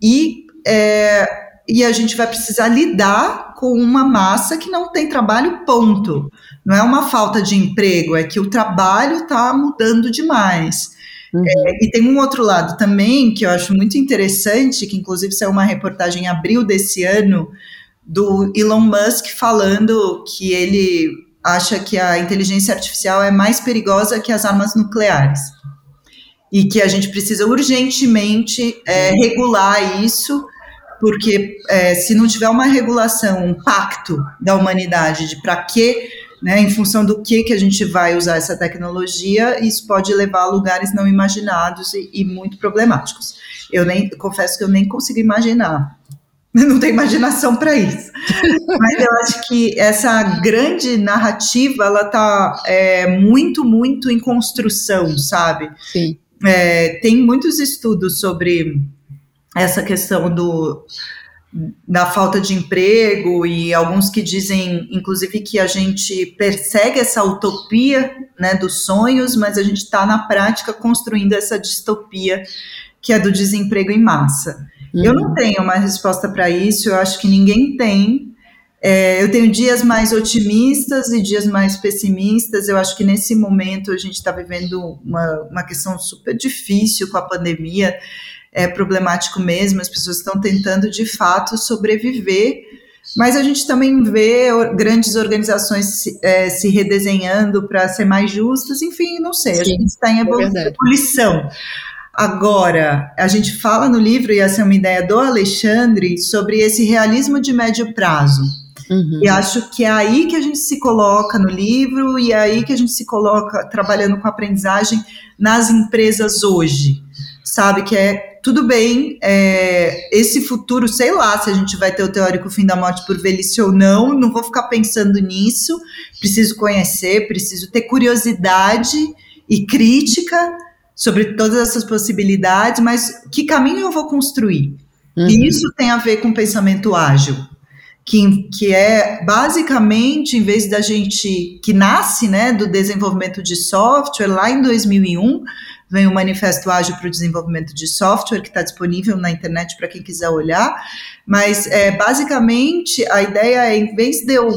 e, é, e a gente vai precisar lidar com uma massa que não tem trabalho, ponto. Não é uma falta de emprego, é que o trabalho está mudando demais. Uhum. É, e tem um outro lado também que eu acho muito interessante, que inclusive saiu uma reportagem em abril desse ano do Elon Musk falando que ele acha que a inteligência artificial é mais perigosa que as armas nucleares e que a gente precisa urgentemente é, regular isso, porque é, se não tiver uma regulação, um pacto da humanidade de para que, né, em função do que que a gente vai usar essa tecnologia, isso pode levar a lugares não imaginados e, e muito problemáticos. Eu nem confesso que eu nem consigo imaginar não tenho imaginação para isso. Mas eu acho que essa grande narrativa, ela está é, muito, muito em construção, sabe? Sim. É, tem muitos estudos sobre essa questão do da falta de emprego e alguns que dizem, inclusive, que a gente persegue essa utopia né, dos sonhos, mas a gente está na prática construindo essa distopia que é do desemprego em massa. Uhum. Eu não tenho uma resposta para isso, eu acho que ninguém tem. É, eu tenho dias mais otimistas e dias mais pessimistas. Eu acho que nesse momento a gente está vivendo uma, uma questão super difícil com a pandemia, é problemático mesmo. As pessoas estão tentando de fato sobreviver, mas a gente também vê grandes organizações se, é, se redesenhando para ser mais justas. Enfim, não sei, Sim, a gente está em ebulição. É Agora, a gente fala no livro, e essa é uma ideia do Alexandre, sobre esse realismo de médio prazo. Uhum. E acho que é aí que a gente se coloca no livro e é aí que a gente se coloca trabalhando com aprendizagem nas empresas hoje. Sabe que é tudo bem, é, esse futuro, sei lá se a gente vai ter o teórico fim da morte por velhice ou não, não vou ficar pensando nisso. Preciso conhecer, preciso ter curiosidade e crítica sobre todas essas possibilidades, mas que caminho eu vou construir? Uhum. E isso tem a ver com pensamento ágil, que, que é basicamente, em vez da gente, que nasce né, do desenvolvimento de software, lá em 2001, vem o Manifesto Ágil para o Desenvolvimento de Software, que está disponível na internet para quem quiser olhar, mas é, basicamente a ideia é, em vez de eu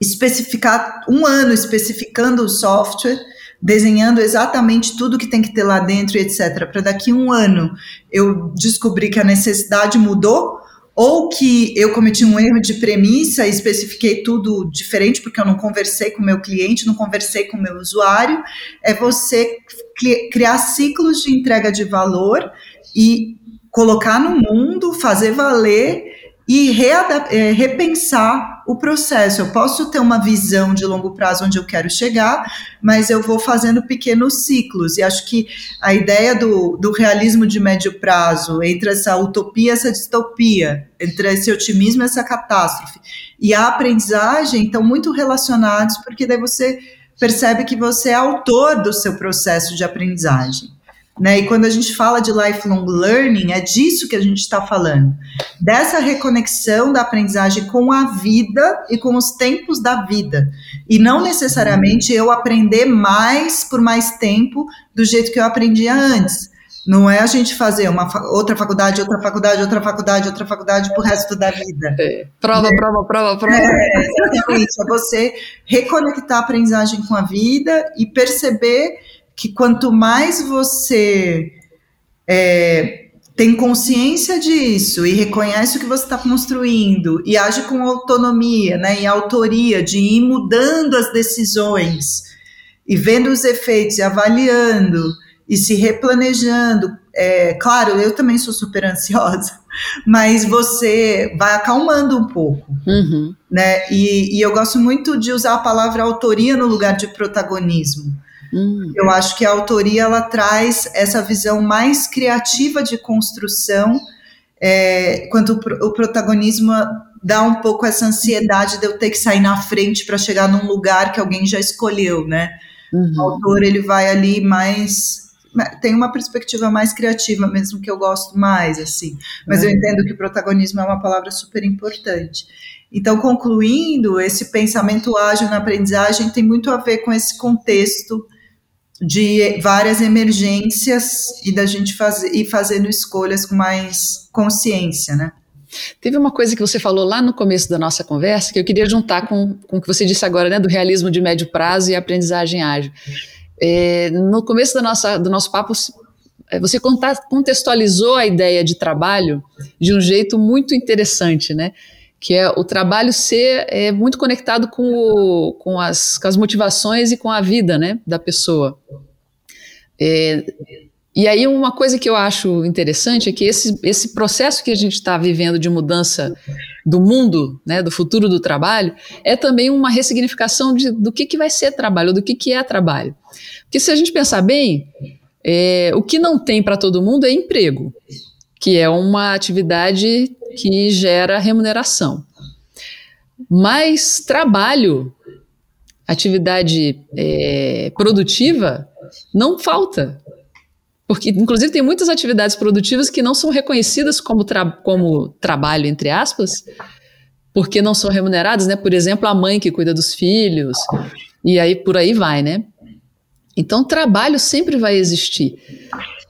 especificar um ano especificando o software, desenhando exatamente tudo que tem que ter lá dentro e etc. Para daqui um ano eu descobrir que a necessidade mudou ou que eu cometi um erro de premissa e especifiquei tudo diferente porque eu não conversei com o meu cliente, não conversei com o meu usuário, é você criar ciclos de entrega de valor e colocar no mundo, fazer valer e é, repensar o processo. Eu posso ter uma visão de longo prazo onde eu quero chegar, mas eu vou fazendo pequenos ciclos. E acho que a ideia do, do realismo de médio prazo, entre essa utopia e essa distopia, entre esse otimismo e essa catástrofe, e a aprendizagem estão muito relacionados, porque daí você percebe que você é autor do seu processo de aprendizagem. Né? E quando a gente fala de lifelong learning, é disso que a gente está falando, dessa reconexão da aprendizagem com a vida e com os tempos da vida. E não necessariamente eu aprender mais por mais tempo do jeito que eu aprendia antes. Não é a gente fazer uma outra faculdade, outra faculdade, outra faculdade, outra faculdade pro resto da vida. É. Prova, é. prova, prova, prova. É, exatamente. É você reconectar a aprendizagem com a vida e perceber que quanto mais você é, tem consciência disso e reconhece o que você está construindo e age com autonomia, né, e autoria de ir mudando as decisões e vendo os efeitos e avaliando e se replanejando. É, claro, eu também sou super ansiosa, [LAUGHS] mas você vai acalmando um pouco, uhum. né? E, e eu gosto muito de usar a palavra autoria no lugar de protagonismo Hum. Eu acho que a autoria ela traz essa visão mais criativa de construção, é, quando o, o protagonismo dá um pouco essa ansiedade de eu ter que sair na frente para chegar num lugar que alguém já escolheu, né? Uhum. O autor ele vai ali mais tem uma perspectiva mais criativa mesmo que eu gosto mais, assim. Mas eu uhum. entendo que o protagonismo é uma palavra super importante. Então, concluindo, esse pensamento ágil na aprendizagem tem muito a ver com esse contexto de várias emergências e da gente fazer e fazendo escolhas com mais consciência, né? Teve uma coisa que você falou lá no começo da nossa conversa que eu queria juntar com, com o que você disse agora, né, do realismo de médio prazo e aprendizagem ágil. É, no começo da nossa, do nosso papo, é, você contextualizou a ideia de trabalho de um jeito muito interessante, né? Que é o trabalho ser é, muito conectado com, o, com, as, com as motivações e com a vida, né, da pessoa. É, e aí, uma coisa que eu acho interessante é que esse, esse processo que a gente está vivendo de mudança do mundo, né, do futuro do trabalho, é também uma ressignificação de, do que, que vai ser trabalho, do que, que é trabalho. Porque se a gente pensar bem, é, o que não tem para todo mundo é emprego, que é uma atividade que gera remuneração. Mas trabalho, atividade é, produtiva, não falta. Porque, inclusive, tem muitas atividades produtivas que não são reconhecidas como, tra como trabalho, entre aspas, porque não são remuneradas, né? Por exemplo, a mãe que cuida dos filhos, e aí por aí vai, né? Então, trabalho sempre vai existir.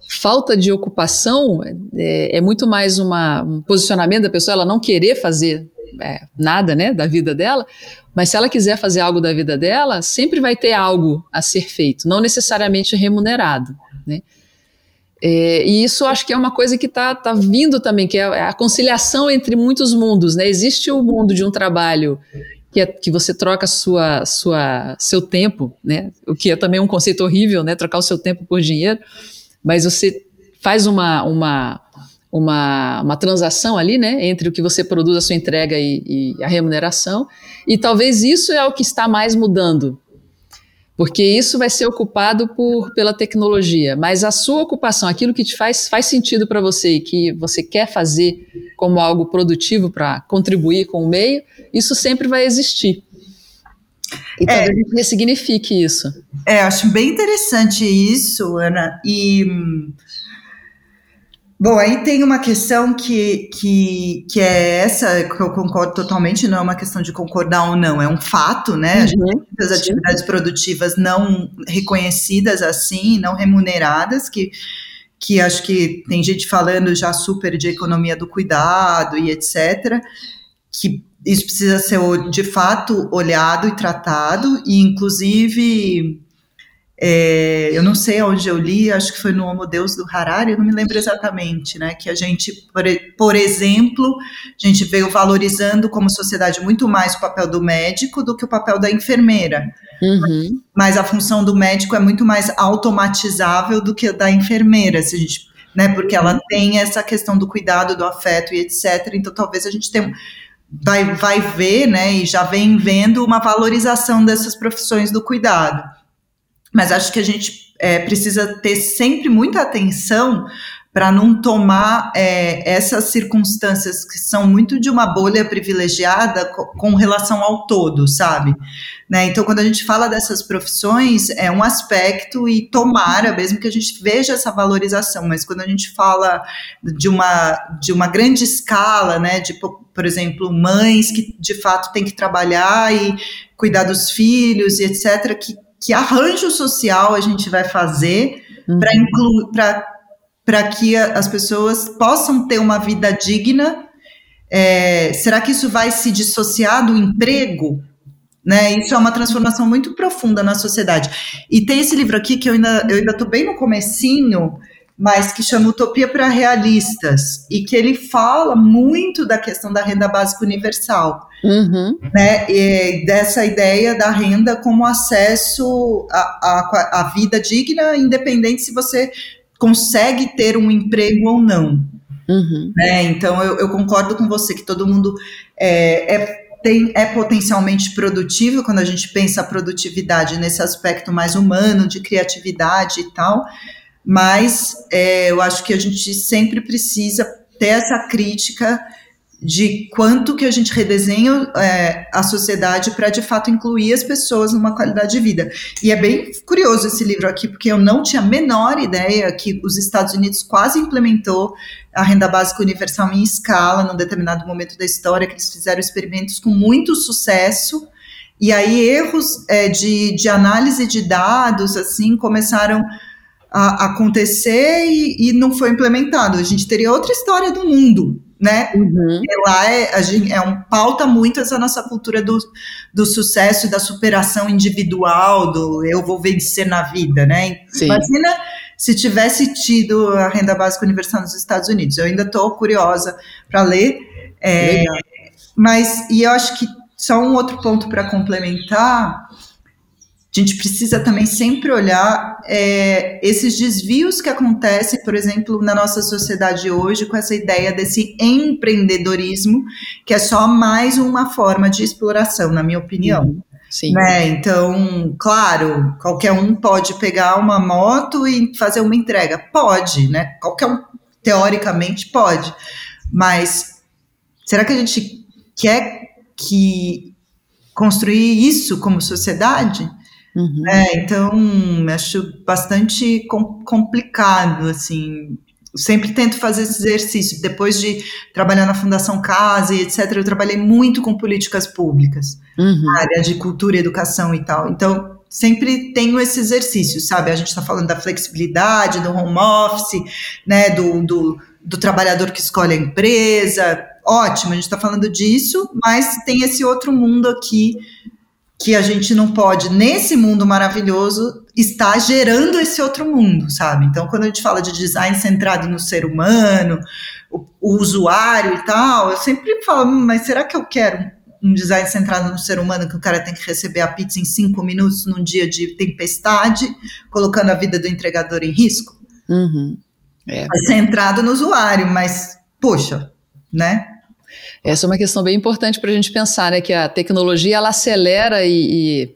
Falta de ocupação é, é muito mais uma, um posicionamento da pessoa, ela não querer fazer é, nada, né, da vida dela, mas se ela quiser fazer algo da vida dela, sempre vai ter algo a ser feito, não necessariamente remunerado, né? É, e isso acho que é uma coisa que está tá vindo também, que é a conciliação entre muitos mundos. Né? Existe o mundo de um trabalho que, é, que você troca sua, sua, seu tempo, né? o que é também um conceito horrível, né? trocar o seu tempo por dinheiro, mas você faz uma, uma, uma, uma transação ali né? entre o que você produz, a sua entrega e, e a remuneração, e talvez isso é o que está mais mudando porque isso vai ser ocupado por, pela tecnologia, mas a sua ocupação, aquilo que te faz, faz sentido para você e que você quer fazer como algo produtivo para contribuir com o meio, isso sempre vai existir. E é, talvez a gente ressignifique isso. É, acho bem interessante isso, Ana, e hum, Bom, aí tem uma questão que, que, que é essa, que eu concordo totalmente, não é uma questão de concordar ou não, é um fato, né? Uhum, a gente tem muitas atividades produtivas não reconhecidas assim, não remuneradas, que, que acho que tem gente falando já super de economia do cuidado e etc., que isso precisa ser de fato olhado e tratado, e inclusive é, eu não sei onde eu li, acho que foi no Homo Deus do Harari, eu não me lembro exatamente, né? Que a gente, por, por exemplo, a gente veio valorizando como sociedade muito mais o papel do médico do que o papel da enfermeira. Uhum. Mas a função do médico é muito mais automatizável do que a da enfermeira, se a gente, né? Porque ela tem essa questão do cuidado, do afeto e etc. Então talvez a gente tenha vai, vai ver, né? E já vem vendo uma valorização dessas profissões do cuidado mas acho que a gente é, precisa ter sempre muita atenção para não tomar é, essas circunstâncias que são muito de uma bolha privilegiada com, relação ao todo, sabe? Né? Então, quando a gente fala dessas profissões, é um aspecto e tomara mesmo que a gente veja essa valorização, mas quando a gente fala de uma, de uma grande escala, né, de, por exemplo, mães que de fato têm que trabalhar e cuidar dos filhos e etc., que que arranjo social a gente vai fazer uhum. para incluir para que as pessoas possam ter uma vida digna. É, será que isso vai se dissociar do emprego? Né? Isso é uma transformação muito profunda na sociedade. E tem esse livro aqui que eu ainda eu ainda estou bem no comecinho, mas que chama Utopia para Realistas, e que ele fala muito da questão da renda básica universal, uhum. né, e dessa ideia da renda como acesso à, à, vida digna, independente se você consegue ter um emprego ou não. Uhum. Né, então, eu, eu, concordo com você que todo mundo é, é tem, é potencialmente produtivo quando a gente pensa a produtividade nesse aspecto mais humano, de criatividade e tal, mas é, eu acho que a gente sempre precisa ter essa crítica de quanto que a gente redesenha é, a sociedade para de fato incluir as pessoas numa qualidade de vida. E é bem curioso esse livro aqui, porque eu não tinha a menor ideia que os Estados Unidos quase implementou a renda básica universal em escala, num determinado momento da história, que eles fizeram experimentos com muito sucesso. E aí erros é, de, de análise de dados assim começaram a acontecer e, e não foi implementado. A gente teria outra história do mundo, né? Uhum. Lá é, a gente, é um pauta muito essa nossa cultura do, do sucesso e da superação individual, do eu vou vencer na vida, né? Sim. Imagina se tivesse tido a renda básica universal nos Estados Unidos. Eu ainda estou curiosa para ler. É, mas, e eu acho que só um outro ponto para complementar a gente precisa também sempre olhar é, esses desvios que acontecem, por exemplo, na nossa sociedade hoje, com essa ideia desse empreendedorismo, que é só mais uma forma de exploração, na minha opinião. Uhum. Sim. Né? Então, claro, qualquer um pode pegar uma moto e fazer uma entrega. Pode, né? Qualquer um, teoricamente, pode. Mas será que a gente quer que construir isso como sociedade? Uhum. É, então, acho bastante com, complicado, assim. sempre tento fazer esse exercício. Depois de trabalhar na Fundação Casa e etc., eu trabalhei muito com políticas públicas, uhum. área de cultura educação e tal. Então, sempre tenho esse exercício, sabe? A gente está falando da flexibilidade, do home office, né, do, do, do trabalhador que escolhe a empresa. Ótimo, a gente está falando disso, mas tem esse outro mundo aqui que a gente não pode, nesse mundo maravilhoso, estar gerando esse outro mundo, sabe? Então, quando a gente fala de design centrado no ser humano, o, o usuário e tal, eu sempre falo, hum, mas será que eu quero um design centrado no ser humano que o cara tem que receber a pizza em cinco minutos num dia de tempestade, colocando a vida do entregador em risco? Uhum. É. é centrado no usuário, mas, poxa, né? Essa é uma questão bem importante para a gente pensar, né? Que a tecnologia ela acelera e, e,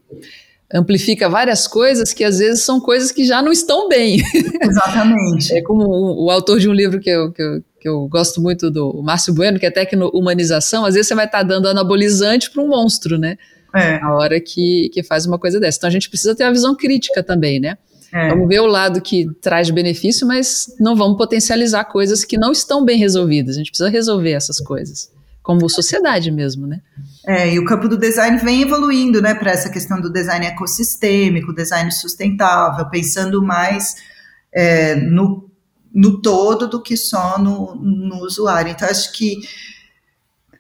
amplifica várias coisas que às vezes são coisas que já não estão bem. [LAUGHS] Exatamente. é como o, o, autor de um livro que eu, que eu, que eu gosto muito do Márcio Bueno, que é Tecno-Humanização, às vezes você vai estar tá dando anabolizante para um monstro, né? É. A hora que, que faz uma coisa dessa. Então a gente precisa ter a visão crítica também, né? É. Vamos ver o lado que traz benefício, mas não vamos potencializar coisas que não estão bem resolvidas. A gente precisa resolver essas coisas como sociedade mesmo, né? É, e o campo do design vem evoluindo, né, para essa questão do design ecossistêmico, design sustentável, pensando mais é, no, no todo do que só no, no usuário. Então, acho que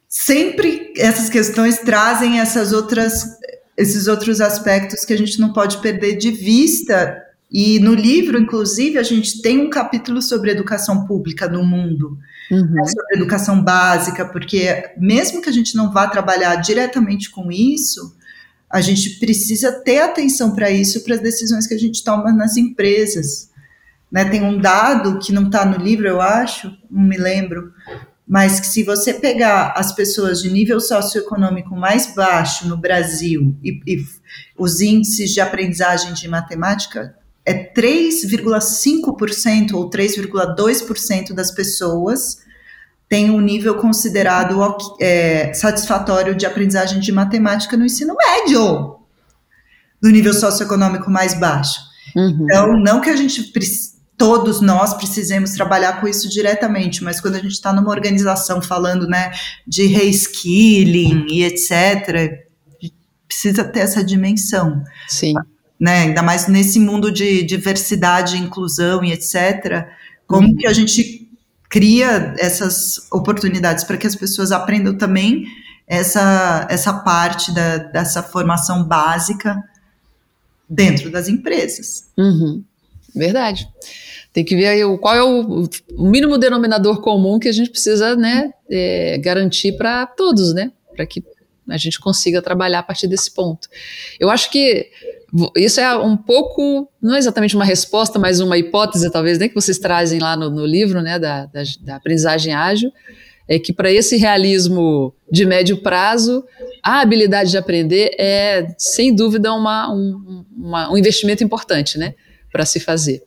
sempre essas questões trazem essas outras, esses outros aspectos que a gente não pode perder de vista. E no livro, inclusive, a gente tem um capítulo sobre educação pública no mundo uhum. né, sobre educação básica, porque mesmo que a gente não vá trabalhar diretamente com isso, a gente precisa ter atenção para isso, para as decisões que a gente toma nas empresas. Né, tem um dado que não está no livro, eu acho, não me lembro, mas que se você pegar as pessoas de nível socioeconômico mais baixo no Brasil e, e os índices de aprendizagem de matemática, é 3,5% ou 3,2% das pessoas têm um nível considerado é, satisfatório de aprendizagem de matemática no ensino médio, do nível socioeconômico mais baixo. Uhum. Então, não que a gente todos nós precisemos trabalhar com isso diretamente, mas quando a gente está numa organização falando né, de reskilling e etc., precisa ter essa dimensão. Sim né? Ainda mais nesse mundo de diversidade, inclusão e etc. Como uhum. que a gente cria essas oportunidades para que as pessoas aprendam também essa, essa parte da, dessa formação básica dentro das empresas. Uhum. Verdade. Tem que ver aí o, qual é o, o, mínimo denominador comum que a gente precisa né, é, garantir para todos, né? Para que a gente consiga trabalhar a partir desse ponto. Eu acho que isso é um pouco, não é exatamente uma resposta, mas uma hipótese, talvez, né, que vocês trazem lá no, no livro, né, da, da, da aprendizagem ágil, é que para esse realismo de médio prazo, a habilidade de aprender é, sem dúvida, uma, um, uma, um investimento importante, né, para se fazer.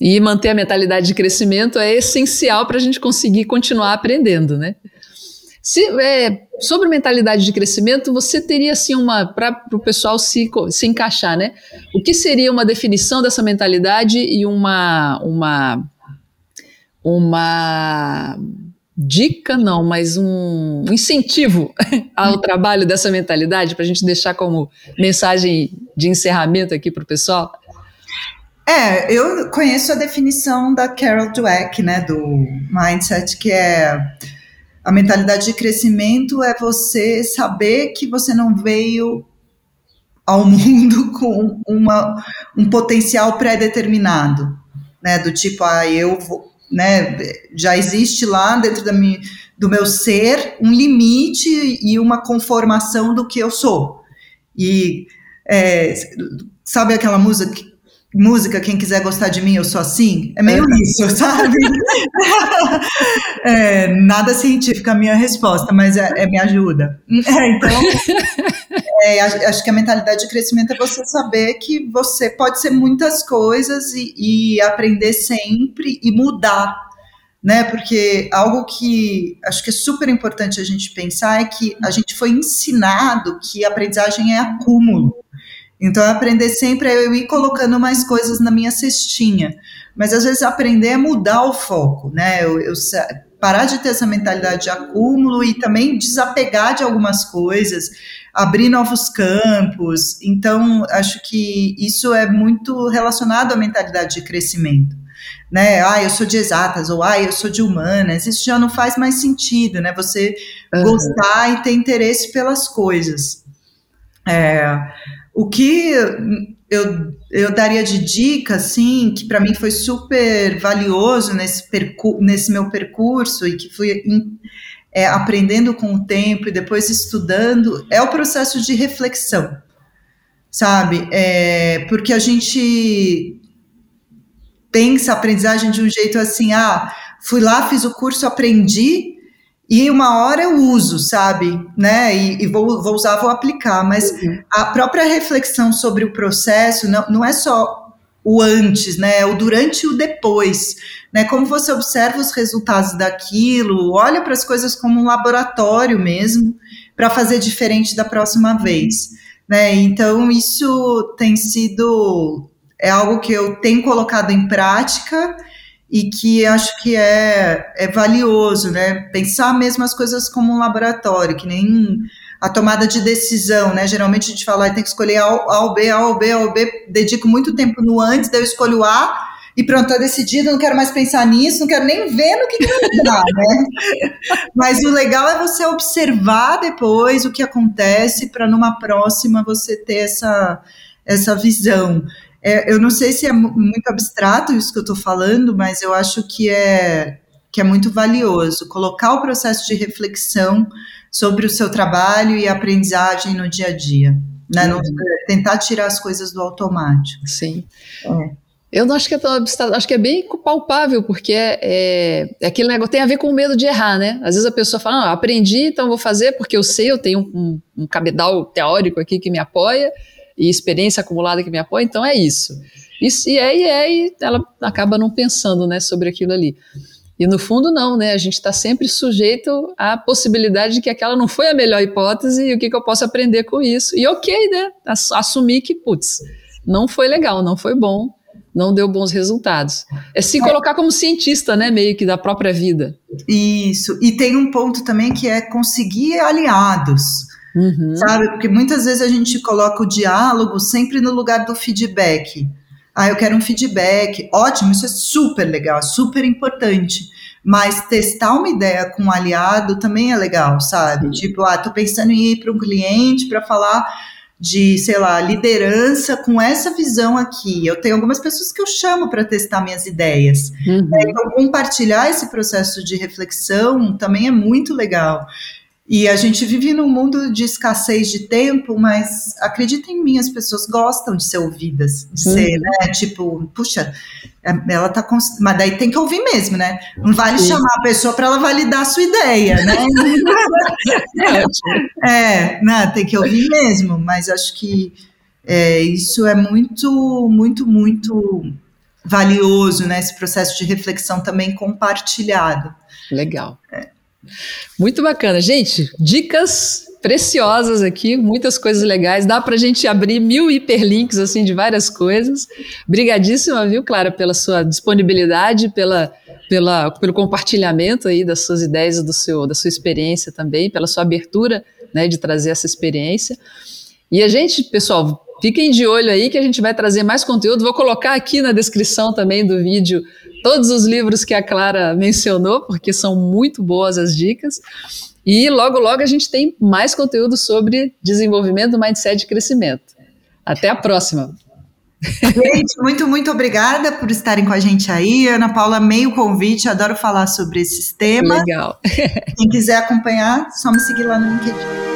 E manter a mentalidade de crescimento é essencial para a gente conseguir continuar aprendendo, né? Se, é, sobre mentalidade de crescimento, você teria assim uma para o pessoal se, se encaixar, né? O que seria uma definição dessa mentalidade e uma uma uma dica não, mas um incentivo [LAUGHS] ao trabalho dessa mentalidade para a gente deixar como mensagem de encerramento aqui para o pessoal? É, eu conheço a definição da Carol Dweck, né, do mindset, que é a mentalidade de crescimento é você saber que você não veio ao [LAUGHS] mundo com uma, um potencial pré-determinado, né, do tipo, ah, eu vou, né, já existe lá dentro da minha, do meu ser um limite e uma conformação do que eu sou. E é, sabe aquela música música, quem quiser gostar de mim, eu sou assim? É meio é. isso, [LAUGHS] sabe? é, nada científica a minha resposta, mas é, é me ajuda. É, então, [LAUGHS] é, acho que a mentalidade de crescimento é você saber que você pode ser muitas coisas e, e aprender sempre e mudar. Né, porque algo que acho que é super importante a gente pensar é que a gente foi ensinado que a aprendizagem é acúmulo. Então, aprender sempre é eu ir colocando mais coisas na minha cestinha. Mas, às vezes, aprender é mudar o foco, né? Eu, eu parar de ter essa mentalidade de acúmulo e também desapegar de algumas coisas, abrir novos campos. Então, acho que isso é muito relacionado à mentalidade de crescimento. Né? Ah, eu sou de exatas, ou ah, eu sou de humanas, isso já não faz mais sentido, né? Você uhum. gostar e ter interesse pelas coisas. É, o que eu, eu daria de dica, assim, que para mim foi super valioso nesse, nesse meu percurso e que fui é, aprendendo com o tempo e depois estudando, é o processo de reflexão, sabe? É, porque a gente pensa a aprendizagem de um jeito assim, ah, fui lá, fiz o curso, aprendi, e uma hora eu uso, sabe? Né? E, e vou, vou, usar, vou aplicar. Mas uhum. a própria reflexão sobre o processo não, não é só o antes, né? É o durante e o depois, né? Como você observa os resultados daquilo, olha para as coisas como um laboratório mesmo, para fazer diferente da próxima vez, né? Então isso tem sido é algo que eu tenho colocado em prática e que acho que é, é valioso, né? Pensar mesmo as coisas como um laboratório, que nem a tomada de decisão, né? Geralmente a gente fala, tem que escolher A, ou B, A ou B, A ou B, dedico muito tempo no antes, daí eu escolho A, e pronto, tá decidido, não quero mais pensar nisso, não quero nem ver no que, que vai dar, né? [LAUGHS] Mas o legal é você observar depois o que acontece para numa próxima você ter essa, essa visão. É, eu não sei se é muito abstrato isso que eu estou falando, mas eu acho que é, que é muito valioso colocar o processo de reflexão sobre o seu trabalho e aprendizagem no dia a dia. Né? Não, tentar tirar as coisas do automático. Sim. É. Eu não acho que é tão abstrato, acho que é bem palpável, porque é, é, é, aquele negócio tem a ver com o medo de errar, né? Às vezes a pessoa fala, ah, aprendi, então vou fazer porque eu sei, eu tenho um, um cabedal teórico aqui que me apoia, e experiência acumulada que me apoia, então é isso. Isso e é, e é, e ela acaba não pensando, né, sobre aquilo ali. E no fundo não, né, a gente está sempre sujeito à possibilidade de que aquela não foi a melhor hipótese e o que, que eu posso aprender com isso. E ok, né, assumir que, putz, não foi legal, não foi bom, não deu bons resultados. É se colocar como cientista, né, meio que da própria vida. Isso. E tem um ponto também que é conseguir aliados. Uhum. Sabe? Porque muitas vezes a gente coloca o diálogo sempre no lugar do feedback. Ah, eu quero um feedback. Ótimo, isso é super legal, super importante. Mas testar uma ideia com um aliado também é legal, sabe? Uhum. Tipo, ah, tô pensando em ir para um cliente para falar de, sei lá, liderança com essa visão aqui. Eu tenho algumas pessoas que eu chamo para testar minhas ideias. Uhum. Então, compartilhar esse processo de reflexão também é muito legal. E a gente vive num mundo de escassez de tempo, mas acredita em mim, as pessoas gostam de ser ouvidas, de uhum. ser, né? Tipo, puxa, é, ela tá. Cons... Mas daí tem que ouvir mesmo, né? Não vale Sim. chamar a pessoa para ela validar a sua ideia, né? [LAUGHS] é, não, tem que ouvir mesmo, mas acho que é, isso é muito, muito, muito valioso, né? Esse processo de reflexão também compartilhado. Legal. É. Muito bacana. Gente, dicas preciosas aqui, muitas coisas legais. Dá para a gente abrir mil hiperlinks assim de várias coisas. Brigadíssima, viu, Clara, pela sua disponibilidade, pela, pela, pelo compartilhamento aí das suas ideias, do seu, da sua experiência também, pela sua abertura né, de trazer essa experiência. E a gente, pessoal, fiquem de olho aí que a gente vai trazer mais conteúdo. Vou colocar aqui na descrição também do vídeo todos os livros que a Clara mencionou, porque são muito boas as dicas. E logo, logo a gente tem mais conteúdo sobre desenvolvimento, mindset e crescimento. Até a próxima! Gente, muito, muito obrigada por estarem com a gente aí. Ana Paula, meio convite, adoro falar sobre esses temas. Legal. Quem quiser acompanhar, só me seguir lá no LinkedIn.